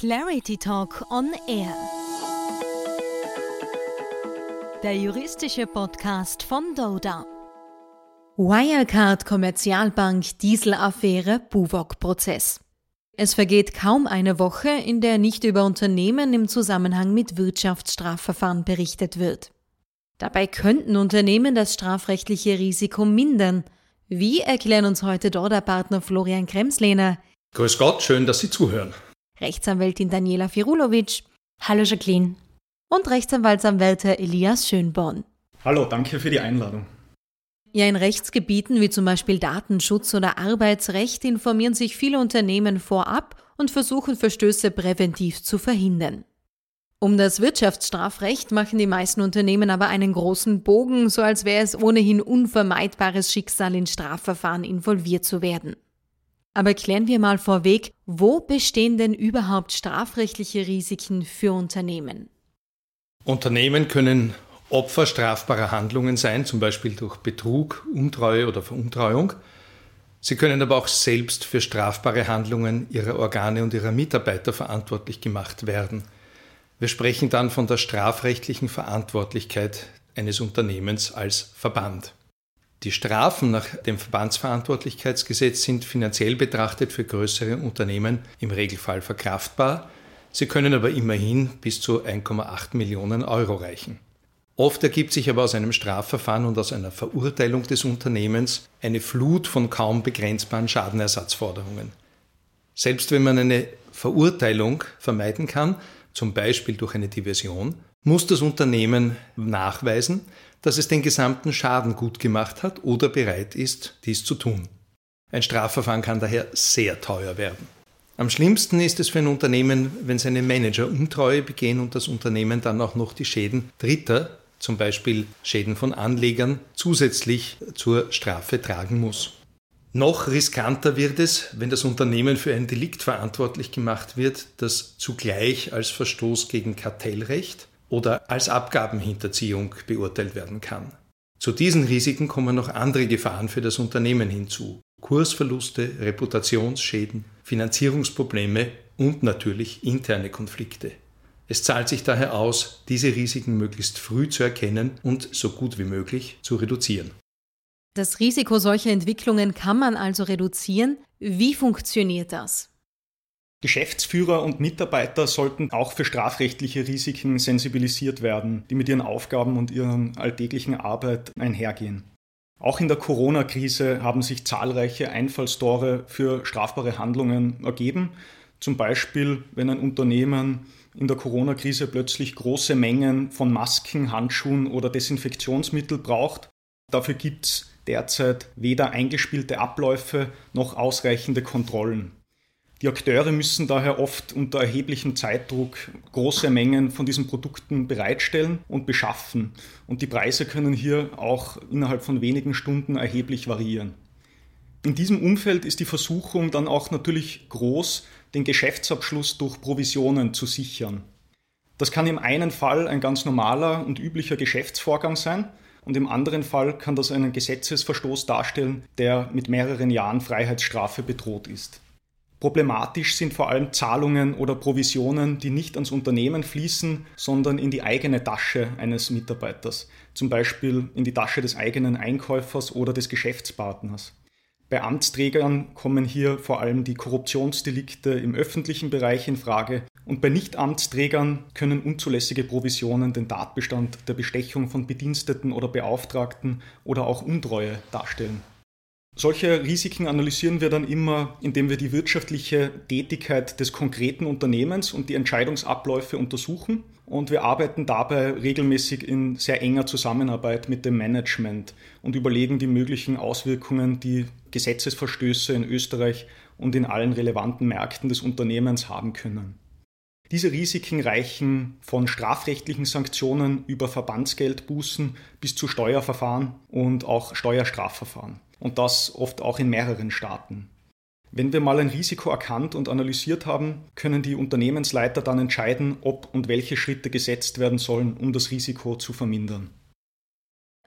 Clarity Talk on Air. Der juristische Podcast von Doda. Wirecard Kommerzialbank Dieselaffäre Buwok-Prozess. Es vergeht kaum eine Woche, in der nicht über Unternehmen im Zusammenhang mit Wirtschaftsstrafverfahren berichtet wird. Dabei könnten Unternehmen das strafrechtliche Risiko mindern. Wie erklären uns heute Dorda-Partner Florian Kremslehner? Grüß Gott, schön, dass Sie zuhören. Rechtsanwältin Daniela Firulovic. Hallo Jacqueline. Und Rechtsanwaltsanwälte Elias Schönborn. Hallo, danke für die Einladung. Ja, in Rechtsgebieten wie zum Beispiel Datenschutz oder Arbeitsrecht informieren sich viele Unternehmen vorab und versuchen Verstöße präventiv zu verhindern. Um das Wirtschaftsstrafrecht machen die meisten Unternehmen aber einen großen Bogen, so als wäre es ohnehin unvermeidbares Schicksal in Strafverfahren involviert zu werden. Aber klären wir mal vorweg, wo bestehen denn überhaupt strafrechtliche Risiken für Unternehmen? Unternehmen können Opfer strafbarer Handlungen sein, zum Beispiel durch Betrug, Untreue oder Veruntreuung. Sie können aber auch selbst für strafbare Handlungen ihrer Organe und ihrer Mitarbeiter verantwortlich gemacht werden. Wir sprechen dann von der strafrechtlichen Verantwortlichkeit eines Unternehmens als Verband. Die Strafen nach dem Verbandsverantwortlichkeitsgesetz sind finanziell betrachtet für größere Unternehmen im Regelfall verkraftbar. Sie können aber immerhin bis zu 1,8 Millionen Euro reichen. Oft ergibt sich aber aus einem Strafverfahren und aus einer Verurteilung des Unternehmens eine Flut von kaum begrenzbaren Schadenersatzforderungen. Selbst wenn man eine Verurteilung vermeiden kann, zum Beispiel durch eine Diversion, muss das Unternehmen nachweisen, dass es den gesamten Schaden gut gemacht hat oder bereit ist, dies zu tun. Ein Strafverfahren kann daher sehr teuer werden. Am schlimmsten ist es für ein Unternehmen, wenn seine Manager Untreue begehen und das Unternehmen dann auch noch die Schäden Dritter zum Beispiel Schäden von Anlegern, zusätzlich zur Strafe tragen muss. Noch riskanter wird es, wenn das Unternehmen für ein Delikt verantwortlich gemacht wird, das zugleich als Verstoß gegen Kartellrecht oder als Abgabenhinterziehung beurteilt werden kann. Zu diesen Risiken kommen noch andere Gefahren für das Unternehmen hinzu. Kursverluste, Reputationsschäden, Finanzierungsprobleme und natürlich interne Konflikte. Es zahlt sich daher aus, diese Risiken möglichst früh zu erkennen und so gut wie möglich zu reduzieren. Das Risiko solcher Entwicklungen kann man also reduzieren. Wie funktioniert das? Geschäftsführer und Mitarbeiter sollten auch für strafrechtliche Risiken sensibilisiert werden, die mit ihren Aufgaben und ihren alltäglichen Arbeit einhergehen. Auch in der Corona-Krise haben sich zahlreiche Einfallstore für strafbare Handlungen ergeben. Zum Beispiel, wenn ein Unternehmen in der Corona-Krise plötzlich große Mengen von Masken, Handschuhen oder Desinfektionsmittel braucht. Dafür gibt es derzeit weder eingespielte Abläufe noch ausreichende Kontrollen. Die Akteure müssen daher oft unter erheblichem Zeitdruck große Mengen von diesen Produkten bereitstellen und beschaffen. Und die Preise können hier auch innerhalb von wenigen Stunden erheblich variieren. In diesem Umfeld ist die Versuchung dann auch natürlich groß, den Geschäftsabschluss durch Provisionen zu sichern. Das kann im einen Fall ein ganz normaler und üblicher Geschäftsvorgang sein und im anderen Fall kann das einen Gesetzesverstoß darstellen, der mit mehreren Jahren Freiheitsstrafe bedroht ist. Problematisch sind vor allem Zahlungen oder Provisionen, die nicht ans Unternehmen fließen, sondern in die eigene Tasche eines Mitarbeiters, zum Beispiel in die Tasche des eigenen Einkäufers oder des Geschäftspartners. Bei Amtsträgern kommen hier vor allem die Korruptionsdelikte im öffentlichen Bereich in Frage und bei Nichtamtsträgern können unzulässige Provisionen den Tatbestand der Bestechung von Bediensteten oder Beauftragten oder auch Untreue darstellen. Solche Risiken analysieren wir dann immer, indem wir die wirtschaftliche Tätigkeit des konkreten Unternehmens und die Entscheidungsabläufe untersuchen. Und wir arbeiten dabei regelmäßig in sehr enger Zusammenarbeit mit dem Management und überlegen die möglichen Auswirkungen, die Gesetzesverstöße in Österreich und in allen relevanten Märkten des Unternehmens haben können. Diese Risiken reichen von strafrechtlichen Sanktionen über Verbandsgeldbußen bis zu Steuerverfahren und auch Steuerstrafverfahren und das oft auch in mehreren Staaten. Wenn wir mal ein Risiko erkannt und analysiert haben, können die Unternehmensleiter dann entscheiden, ob und welche Schritte gesetzt werden sollen, um das Risiko zu vermindern.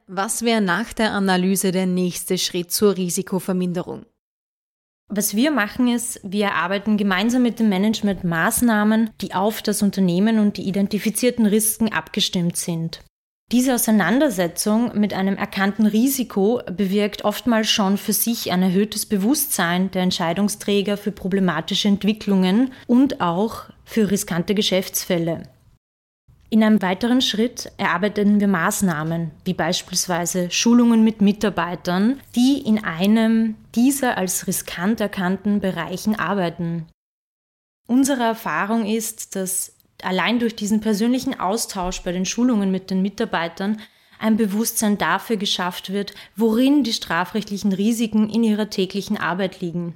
Was wäre nach der Analyse der nächste Schritt zur Risikoverminderung? Was wir machen ist, wir erarbeiten gemeinsam mit dem Management Maßnahmen, die auf das Unternehmen und die identifizierten Risiken abgestimmt sind. Diese Auseinandersetzung mit einem erkannten Risiko bewirkt oftmals schon für sich ein erhöhtes Bewusstsein der Entscheidungsträger für problematische Entwicklungen und auch für riskante Geschäftsfälle. In einem weiteren Schritt erarbeiten wir Maßnahmen, wie beispielsweise Schulungen mit Mitarbeitern, die in einem dieser als riskant erkannten Bereichen arbeiten. Unsere Erfahrung ist, dass allein durch diesen persönlichen Austausch bei den Schulungen mit den Mitarbeitern ein Bewusstsein dafür geschafft wird, worin die strafrechtlichen Risiken in ihrer täglichen Arbeit liegen.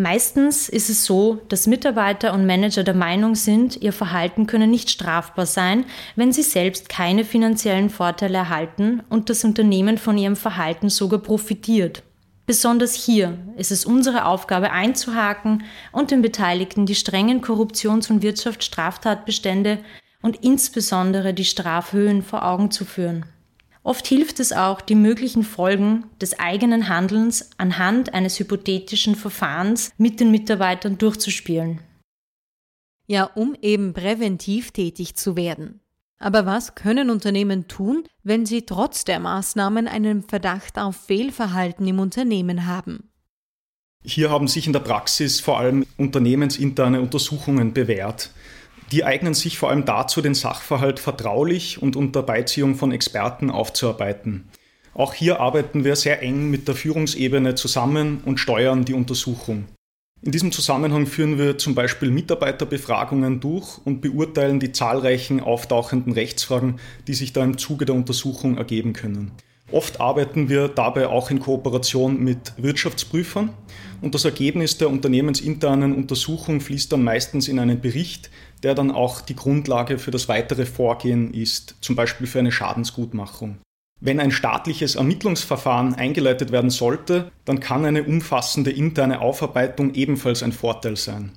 Meistens ist es so, dass Mitarbeiter und Manager der Meinung sind, ihr Verhalten könne nicht strafbar sein, wenn sie selbst keine finanziellen Vorteile erhalten und das Unternehmen von ihrem Verhalten sogar profitiert. Besonders hier ist es unsere Aufgabe einzuhaken und den Beteiligten die strengen Korruptions- und Wirtschaftsstraftatbestände und insbesondere die Strafhöhen vor Augen zu führen. Oft hilft es auch, die möglichen Folgen des eigenen Handelns anhand eines hypothetischen Verfahrens mit den Mitarbeitern durchzuspielen. Ja, um eben präventiv tätig zu werden. Aber was können Unternehmen tun, wenn sie trotz der Maßnahmen einen Verdacht auf Fehlverhalten im Unternehmen haben? Hier haben sich in der Praxis vor allem unternehmensinterne Untersuchungen bewährt. Die eignen sich vor allem dazu, den Sachverhalt vertraulich und unter Beiziehung von Experten aufzuarbeiten. Auch hier arbeiten wir sehr eng mit der Führungsebene zusammen und steuern die Untersuchung. In diesem Zusammenhang führen wir zum Beispiel Mitarbeiterbefragungen durch und beurteilen die zahlreichen auftauchenden Rechtsfragen, die sich da im Zuge der Untersuchung ergeben können. Oft arbeiten wir dabei auch in Kooperation mit Wirtschaftsprüfern und das Ergebnis der unternehmensinternen Untersuchung fließt dann meistens in einen Bericht, der dann auch die Grundlage für das weitere Vorgehen ist, zum Beispiel für eine Schadensgutmachung. Wenn ein staatliches Ermittlungsverfahren eingeleitet werden sollte, dann kann eine umfassende interne Aufarbeitung ebenfalls ein Vorteil sein.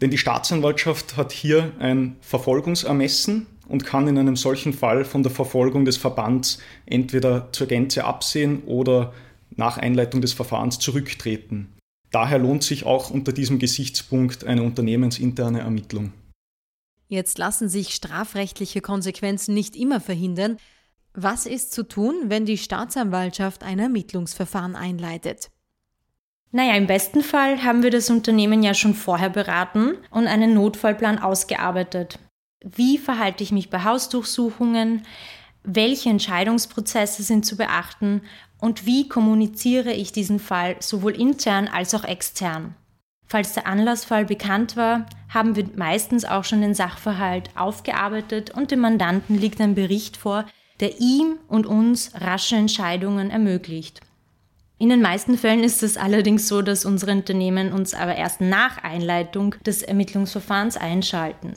Denn die Staatsanwaltschaft hat hier ein Verfolgungsermessen und kann in einem solchen Fall von der Verfolgung des Verbands entweder zur Gänze absehen oder nach Einleitung des Verfahrens zurücktreten. Daher lohnt sich auch unter diesem Gesichtspunkt eine unternehmensinterne Ermittlung. Jetzt lassen sich strafrechtliche Konsequenzen nicht immer verhindern. Was ist zu tun, wenn die Staatsanwaltschaft ein Ermittlungsverfahren einleitet? Naja, im besten Fall haben wir das Unternehmen ja schon vorher beraten und einen Notfallplan ausgearbeitet. Wie verhalte ich mich bei Hausdurchsuchungen? Welche Entscheidungsprozesse sind zu beachten? Und wie kommuniziere ich diesen Fall sowohl intern als auch extern? Falls der Anlassfall bekannt war, haben wir meistens auch schon den Sachverhalt aufgearbeitet und dem Mandanten liegt ein Bericht vor, der ihm und uns rasche Entscheidungen ermöglicht. In den meisten Fällen ist es allerdings so, dass unsere Unternehmen uns aber erst nach Einleitung des Ermittlungsverfahrens einschalten.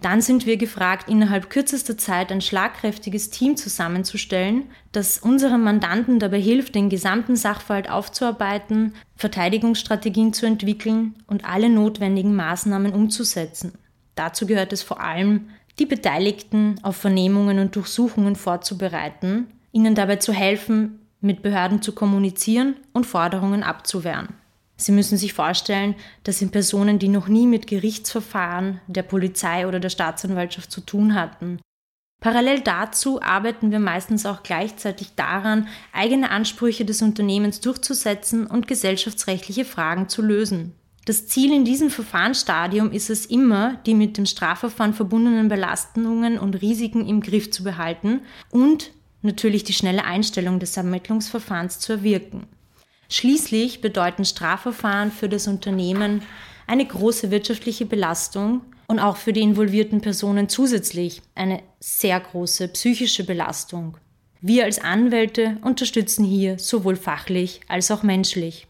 Dann sind wir gefragt, innerhalb kürzester Zeit ein schlagkräftiges Team zusammenzustellen, das unserem Mandanten dabei hilft, den gesamten Sachverhalt aufzuarbeiten, Verteidigungsstrategien zu entwickeln und alle notwendigen Maßnahmen umzusetzen. Dazu gehört es vor allem, die Beteiligten auf Vernehmungen und Durchsuchungen vorzubereiten, ihnen dabei zu helfen, mit Behörden zu kommunizieren und Forderungen abzuwehren. Sie müssen sich vorstellen, das sind Personen, die noch nie mit Gerichtsverfahren der Polizei oder der Staatsanwaltschaft zu tun hatten. Parallel dazu arbeiten wir meistens auch gleichzeitig daran, eigene Ansprüche des Unternehmens durchzusetzen und gesellschaftsrechtliche Fragen zu lösen. Das Ziel in diesem Verfahrensstadium ist es immer, die mit dem Strafverfahren verbundenen Belastungen und Risiken im Griff zu behalten und natürlich die schnelle Einstellung des Ermittlungsverfahrens zu erwirken. Schließlich bedeuten Strafverfahren für das Unternehmen eine große wirtschaftliche Belastung und auch für die involvierten Personen zusätzlich eine sehr große psychische Belastung. Wir als Anwälte unterstützen hier sowohl fachlich als auch menschlich.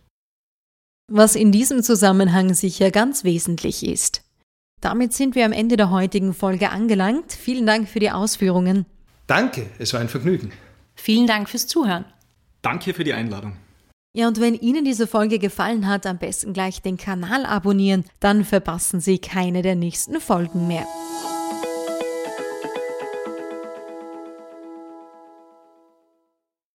Was in diesem Zusammenhang sicher ganz wesentlich ist. Damit sind wir am Ende der heutigen Folge angelangt. Vielen Dank für die Ausführungen. Danke, es war ein Vergnügen. Vielen Dank fürs Zuhören. Danke für die Einladung. Ja, und wenn Ihnen diese Folge gefallen hat, am besten gleich den Kanal abonnieren, dann verpassen Sie keine der nächsten Folgen mehr.